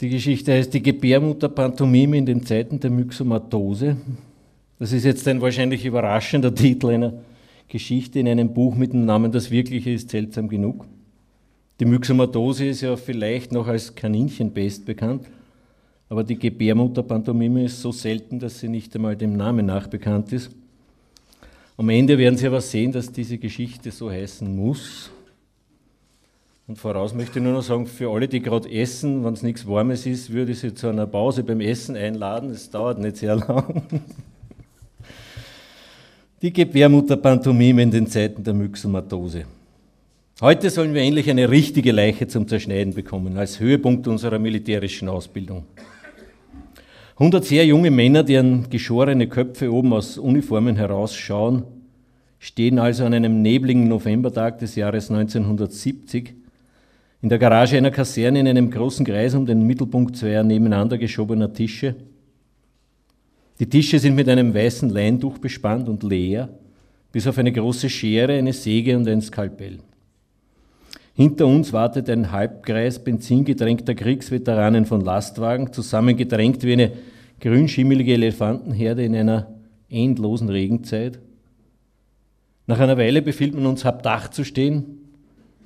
Die Geschichte heißt Die Gebärmutter-Pantomime in den Zeiten der Myxomatose. Das ist jetzt ein wahrscheinlich überraschender Titel einer Geschichte in einem Buch mit dem Namen Das Wirkliche ist seltsam genug. Die Myxomatose ist ja vielleicht noch als Kaninchenpest bekannt, aber die Gebärmutter-Pantomime ist so selten, dass sie nicht einmal dem Namen nach bekannt ist. Am Ende werden Sie aber sehen, dass diese Geschichte so heißen muss. Und voraus möchte ich nur noch sagen, für alle, die gerade essen, wenn es nichts Warmes ist, würde ich Sie zu einer Pause beim Essen einladen. Es dauert nicht sehr lang. Die Gebärmutterpantomime in den Zeiten der Myxomatose. Heute sollen wir endlich eine richtige Leiche zum Zerschneiden bekommen, als Höhepunkt unserer militärischen Ausbildung. 100 sehr junge Männer, deren geschorene Köpfe oben aus Uniformen herausschauen, stehen also an einem nebligen Novembertag des Jahres 1970 in der Garage einer Kaserne in einem großen Kreis um den Mittelpunkt zweier nebeneinander geschobener Tische. Die Tische sind mit einem weißen Leintuch bespannt und leer, bis auf eine große Schere, eine Säge und ein Skalpell. Hinter uns wartet ein Halbkreis benzingedrängter Kriegsveteranen von Lastwagen, zusammengedrängt wie eine grünschimmelige Elefantenherde in einer endlosen Regenzeit. Nach einer Weile befiehlt man uns, hab Dach zu stehen,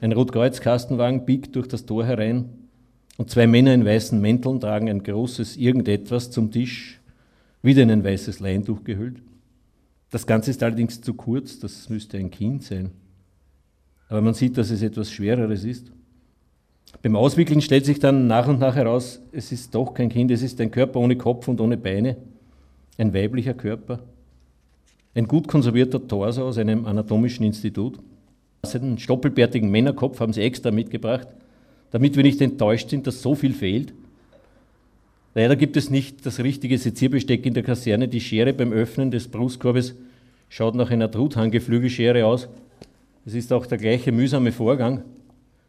ein Rotkreuz-Kastenwagen biegt durch das Tor herein und zwei Männer in weißen Mänteln tragen ein großes Irgendetwas zum Tisch, wieder in ein weißes Leintuch gehüllt. Das Ganze ist allerdings zu kurz, das müsste ein Kind sein. Aber man sieht, dass es etwas Schwereres ist. Beim Auswickeln stellt sich dann nach und nach heraus, es ist doch kein Kind, es ist ein Körper ohne Kopf und ohne Beine, ein weiblicher Körper, ein gut konservierter Torso aus einem anatomischen Institut. Einen stoppelbärtigen Männerkopf haben sie extra mitgebracht, damit wir nicht enttäuscht sind, dass so viel fehlt. Leider gibt es nicht das richtige Sezierbesteck in der Kaserne. Die Schere beim Öffnen des Brustkorbes schaut nach einer Truthahngeflügelschere aus. Es ist auch der gleiche mühsame Vorgang.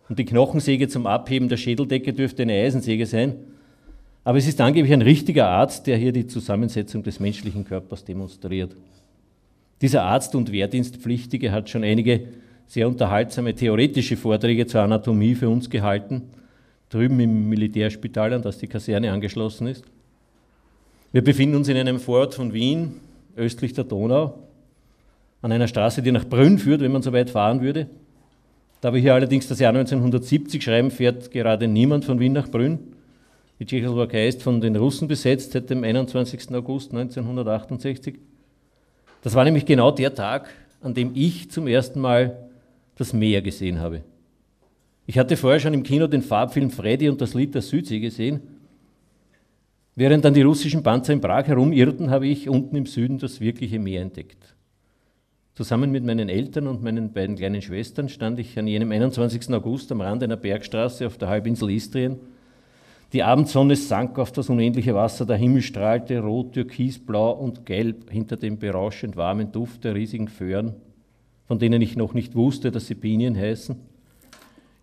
Und die Knochensäge zum Abheben der Schädeldecke dürfte eine Eisensäge sein. Aber es ist angeblich ein richtiger Arzt, der hier die Zusammensetzung des menschlichen Körpers demonstriert. Dieser Arzt und Wehrdienstpflichtige hat schon einige sehr unterhaltsame theoretische Vorträge zur Anatomie für uns gehalten, drüben im Militärspital, an das die Kaserne angeschlossen ist. Wir befinden uns in einem Vorort von Wien, östlich der Donau, an einer Straße, die nach Brünn führt, wenn man so weit fahren würde. Da wir hier allerdings das Jahr 1970 schreiben, fährt gerade niemand von Wien nach Brünn. Die Tschechoslowakei ist von den Russen besetzt seit dem 21. August 1968. Das war nämlich genau der Tag, an dem ich zum ersten Mal das Meer gesehen habe. Ich hatte vorher schon im Kino den Farbfilm Freddy und das Lied der Südsee gesehen. Während dann die russischen Panzer in Prag herumirrten, habe ich unten im Süden das wirkliche Meer entdeckt. Zusammen mit meinen Eltern und meinen beiden kleinen Schwestern stand ich an jenem 21. August am Rand einer Bergstraße auf der Halbinsel Istrien. Die Abendsonne sank auf das unendliche Wasser, der Himmel strahlte rot, türkis, blau und gelb hinter dem berauschend warmen Duft der riesigen Föhren von denen ich noch nicht wusste, dass sie Pinien heißen.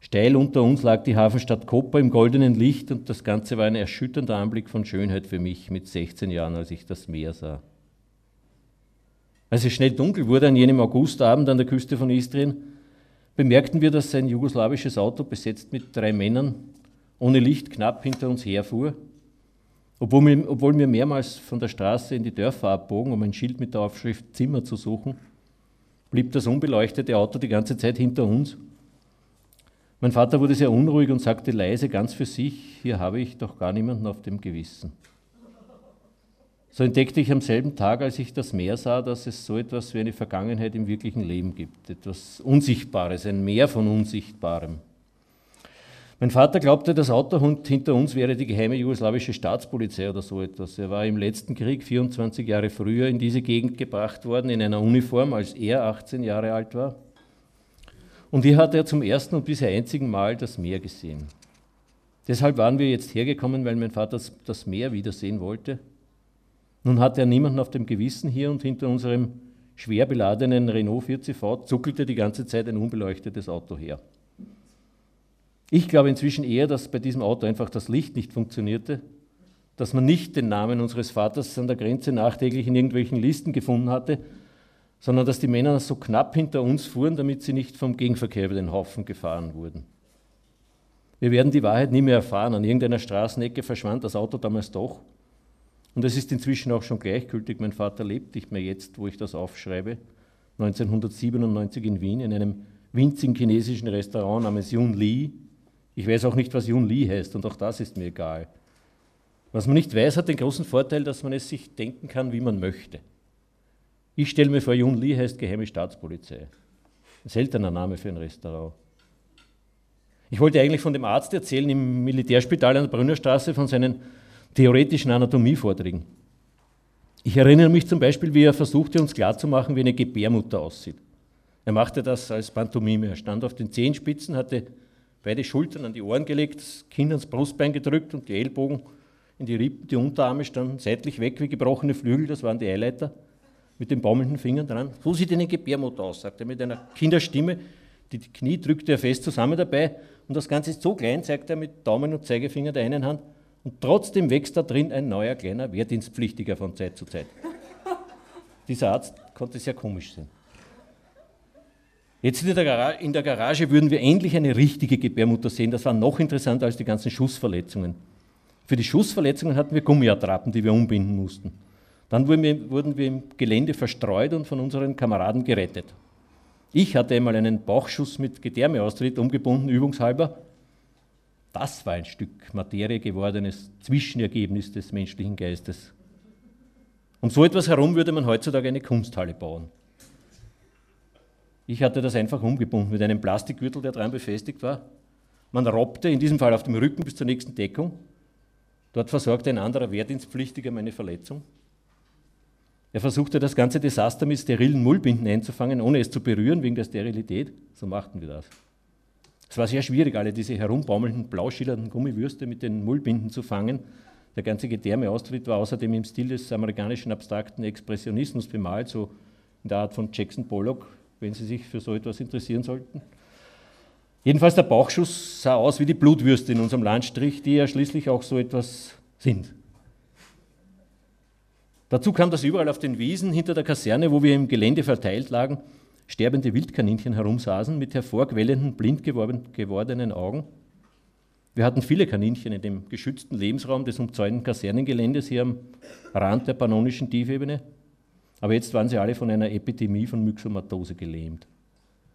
Steil unter uns lag die Hafenstadt Koper im goldenen Licht und das Ganze war ein erschütternder Anblick von Schönheit für mich mit 16 Jahren, als ich das Meer sah. Als es schnell dunkel wurde an jenem Augustabend an der Küste von Istrien, bemerkten wir, dass ein jugoslawisches Auto besetzt mit drei Männern ohne Licht knapp hinter uns herfuhr. Obwohl wir, obwohl wir mehrmals von der Straße in die Dörfer abbogen, um ein Schild mit der Aufschrift Zimmer zu suchen, blieb das unbeleuchtete Auto die ganze Zeit hinter uns. Mein Vater wurde sehr unruhig und sagte leise, ganz für sich, hier habe ich doch gar niemanden auf dem Gewissen. So entdeckte ich am selben Tag, als ich das Meer sah, dass es so etwas wie eine Vergangenheit im wirklichen Leben gibt, etwas Unsichtbares, ein Meer von Unsichtbarem. Mein Vater glaubte, das Auto hinter uns wäre die geheime jugoslawische Staatspolizei oder so etwas. Er war im letzten Krieg, 24 Jahre früher, in diese Gegend gebracht worden, in einer Uniform, als er 18 Jahre alt war. Und hier hat er zum ersten und bisher einzigen Mal das Meer gesehen. Deshalb waren wir jetzt hergekommen, weil mein Vater das Meer wiedersehen wollte. Nun hatte er niemanden auf dem Gewissen hier und hinter unserem schwer beladenen Renault 4CV zuckelte die ganze Zeit ein unbeleuchtetes Auto her. Ich glaube inzwischen eher, dass bei diesem Auto einfach das Licht nicht funktionierte, dass man nicht den Namen unseres Vaters an der Grenze nachträglich in irgendwelchen Listen gefunden hatte, sondern dass die Männer so knapp hinter uns fuhren, damit sie nicht vom Gegenverkehr über den Haufen gefahren wurden. Wir werden die Wahrheit nie mehr erfahren. An irgendeiner Straßenecke verschwand das Auto damals doch. Und es ist inzwischen auch schon gleichgültig. Mein Vater lebt nicht mehr jetzt, wo ich das aufschreibe. 1997 in Wien in einem winzigen chinesischen Restaurant namens Yun Li. Ich weiß auch nicht, was Yun Li heißt und auch das ist mir egal. Was man nicht weiß, hat den großen Vorteil, dass man es sich denken kann, wie man möchte. Ich stelle mir vor, Yun Li heißt Geheime Staatspolizei. Ein seltener Name für ein Restaurant. Ich wollte eigentlich von dem Arzt erzählen im Militärspital an der Brünnerstraße von seinen theoretischen Anatomievorträgen. Ich erinnere mich zum Beispiel, wie er versuchte, uns klarzumachen, wie eine Gebärmutter aussieht. Er machte das als Pantomime. Er stand auf den Zehenspitzen, hatte beide Schultern an die Ohren gelegt, das Kinn ans Brustbein gedrückt und die Ellbogen in die Rippen. Die Unterarme standen seitlich weg wie gebrochene Flügel, das waren die Eileiter, mit den baumelnden Fingern dran. So sieht eine Gebärmutter aus, sagte er mit einer Kinderstimme. Die Knie drückte er fest zusammen dabei und das Ganze ist so klein, zeigt er mit Daumen und Zeigefinger der einen Hand. Und trotzdem wächst da drin ein neuer kleiner Wehrdienstpflichtiger von Zeit zu Zeit. Dieser Arzt konnte sehr komisch sein. Jetzt in der, Garage, in der Garage würden wir endlich eine richtige Gebärmutter sehen. Das war noch interessanter als die ganzen Schussverletzungen. Für die Schussverletzungen hatten wir Gummiattrappen, die wir umbinden mussten. Dann wurden wir, wurden wir im Gelände verstreut und von unseren Kameraden gerettet. Ich hatte einmal einen Bauchschuss mit Gedärmeaustritt umgebunden, übungshalber. Das war ein Stück Materie gewordenes Zwischenergebnis des menschlichen Geistes. Um so etwas herum würde man heutzutage eine Kunsthalle bauen. Ich hatte das einfach umgebunden mit einem Plastikgürtel, der dran befestigt war. Man robbte, in diesem Fall auf dem Rücken bis zur nächsten Deckung. Dort versorgte ein anderer Wehrdienstpflichtiger meine Verletzung. Er versuchte das ganze Desaster mit sterilen Mullbinden einzufangen, ohne es zu berühren wegen der Sterilität. So machten wir das. Es war sehr schwierig, alle diese herumbaumelnden, blauschillernden Gummiwürste mit den Mullbinden zu fangen. Der ganze Gedärmeaustritt war außerdem im Stil des amerikanischen abstrakten Expressionismus bemalt, so in der Art von Jackson Pollock, wenn Sie sich für so etwas interessieren sollten. Jedenfalls der Bauchschuss sah aus wie die Blutwürste in unserem Landstrich, die ja schließlich auch so etwas sind. Dazu kam, dass überall auf den Wiesen hinter der Kaserne, wo wir im Gelände verteilt lagen, sterbende Wildkaninchen herumsaßen mit hervorquellenden, blind gewordenen Augen. Wir hatten viele Kaninchen in dem geschützten Lebensraum des umzäunten Kasernengeländes hier am Rand der pannonischen Tiefebene. Aber jetzt waren sie alle von einer Epidemie von Myxomatose gelähmt.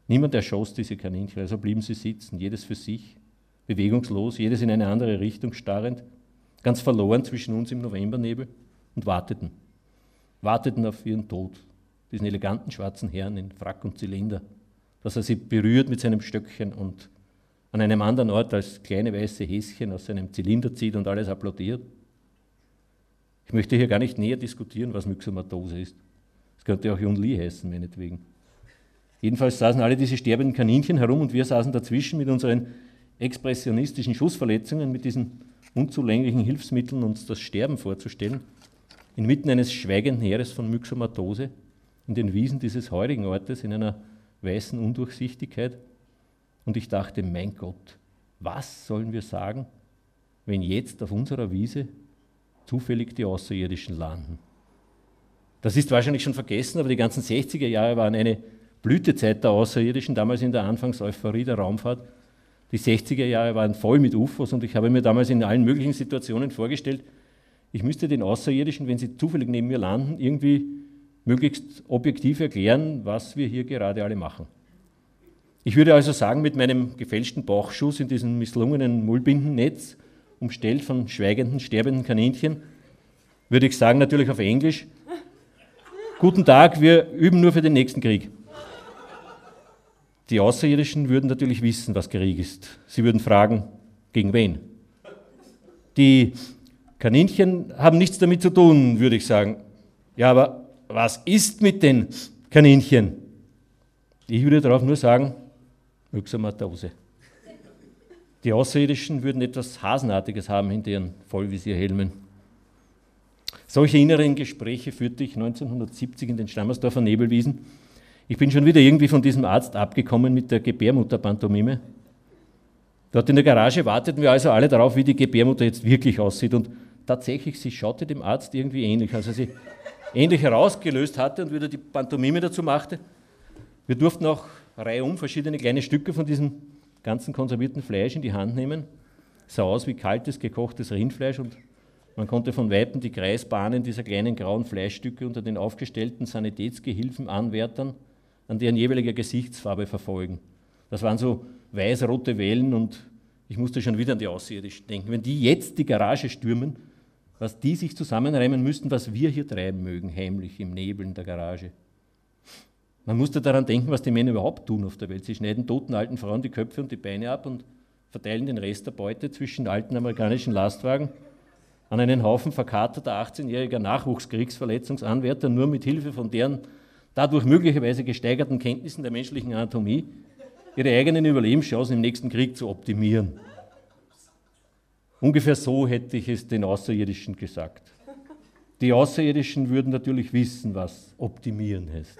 Niemand erschoss diese Kaninchen, also blieben sie sitzen, jedes für sich, bewegungslos, jedes in eine andere Richtung starrend, ganz verloren zwischen uns im Novembernebel und warteten warteten auf ihren Tod, diesen eleganten schwarzen Herrn in Frack und Zylinder, dass er sie berührt mit seinem Stöckchen und an einem anderen Ort als kleine weiße Häschen aus seinem Zylinder zieht und alles applaudiert. Ich möchte hier gar nicht näher diskutieren, was Myxomatose ist. Es könnte auch Jun Lee heißen, meinetwegen. Jedenfalls saßen alle diese sterbenden Kaninchen herum und wir saßen dazwischen mit unseren expressionistischen Schussverletzungen, mit diesen unzulänglichen Hilfsmitteln, uns das Sterben vorzustellen inmitten eines schweigenden Heeres von Myxomatose in den Wiesen dieses heurigen Ortes in einer weißen Undurchsichtigkeit. Und ich dachte, mein Gott, was sollen wir sagen, wenn jetzt auf unserer Wiese zufällig die Außerirdischen landen? Das ist wahrscheinlich schon vergessen, aber die ganzen 60er Jahre waren eine Blütezeit der Außerirdischen, damals in der Anfangseuphorie der Raumfahrt. Die 60er Jahre waren voll mit UFOs und ich habe mir damals in allen möglichen Situationen vorgestellt, ich müsste den Außerirdischen, wenn sie zufällig neben mir landen, irgendwie möglichst objektiv erklären, was wir hier gerade alle machen. Ich würde also sagen, mit meinem gefälschten Bauchschuss in diesem misslungenen Mullbindennetz, umstellt von schweigenden, sterbenden Kaninchen, würde ich sagen, natürlich auf Englisch, guten Tag, wir üben nur für den nächsten Krieg. Die Außerirdischen würden natürlich wissen, was Krieg ist. Sie würden fragen, gegen wen? Die Kaninchen haben nichts damit zu tun, würde ich sagen. Ja, aber was ist mit den Kaninchen? Ich würde darauf nur sagen, Myxomatose. Die Außerirdischen würden etwas Hasenartiges haben hinter ihren Vollvisierhelmen. Solche inneren Gespräche führte ich 1970 in den Stammersdorfer Nebelwiesen. Ich bin schon wieder irgendwie von diesem Arzt abgekommen mit der Gebärmutterpantomime. Dort in der Garage warteten wir also alle darauf, wie die Gebärmutter jetzt wirklich aussieht. Und tatsächlich, sie schaute dem Arzt irgendwie ähnlich, als er sie ähnlich herausgelöst hatte und wieder die Pantomime dazu machte. Wir durften auch reihum verschiedene kleine Stücke von diesem ganzen konservierten Fleisch in die Hand nehmen. sah aus wie kaltes, gekochtes Rindfleisch und man konnte von Weitem die Kreisbahnen dieser kleinen grauen Fleischstücke unter den aufgestellten Sanitätsgehilfen Anwärtern an deren jeweiliger Gesichtsfarbe verfolgen. Das waren so weiß-rote Wellen und ich musste schon wieder an die Außerirdischen denken. Wenn die jetzt die Garage stürmen, was die sich zusammenreimen müssten, was wir hier treiben mögen, heimlich im Nebel in der Garage. Man musste daran denken, was die Männer überhaupt tun auf der Welt. Sie schneiden toten alten Frauen die Köpfe und die Beine ab und verteilen den Rest der Beute zwischen alten amerikanischen Lastwagen an einen Haufen verkaterter 18-jähriger Nachwuchskriegsverletzungsanwärter, nur mit Hilfe von deren dadurch möglicherweise gesteigerten Kenntnissen der menschlichen Anatomie ihre eigenen Überlebenschancen im nächsten Krieg zu optimieren. Ungefähr so hätte ich es den Außerirdischen gesagt. Die Außerirdischen würden natürlich wissen, was optimieren heißt.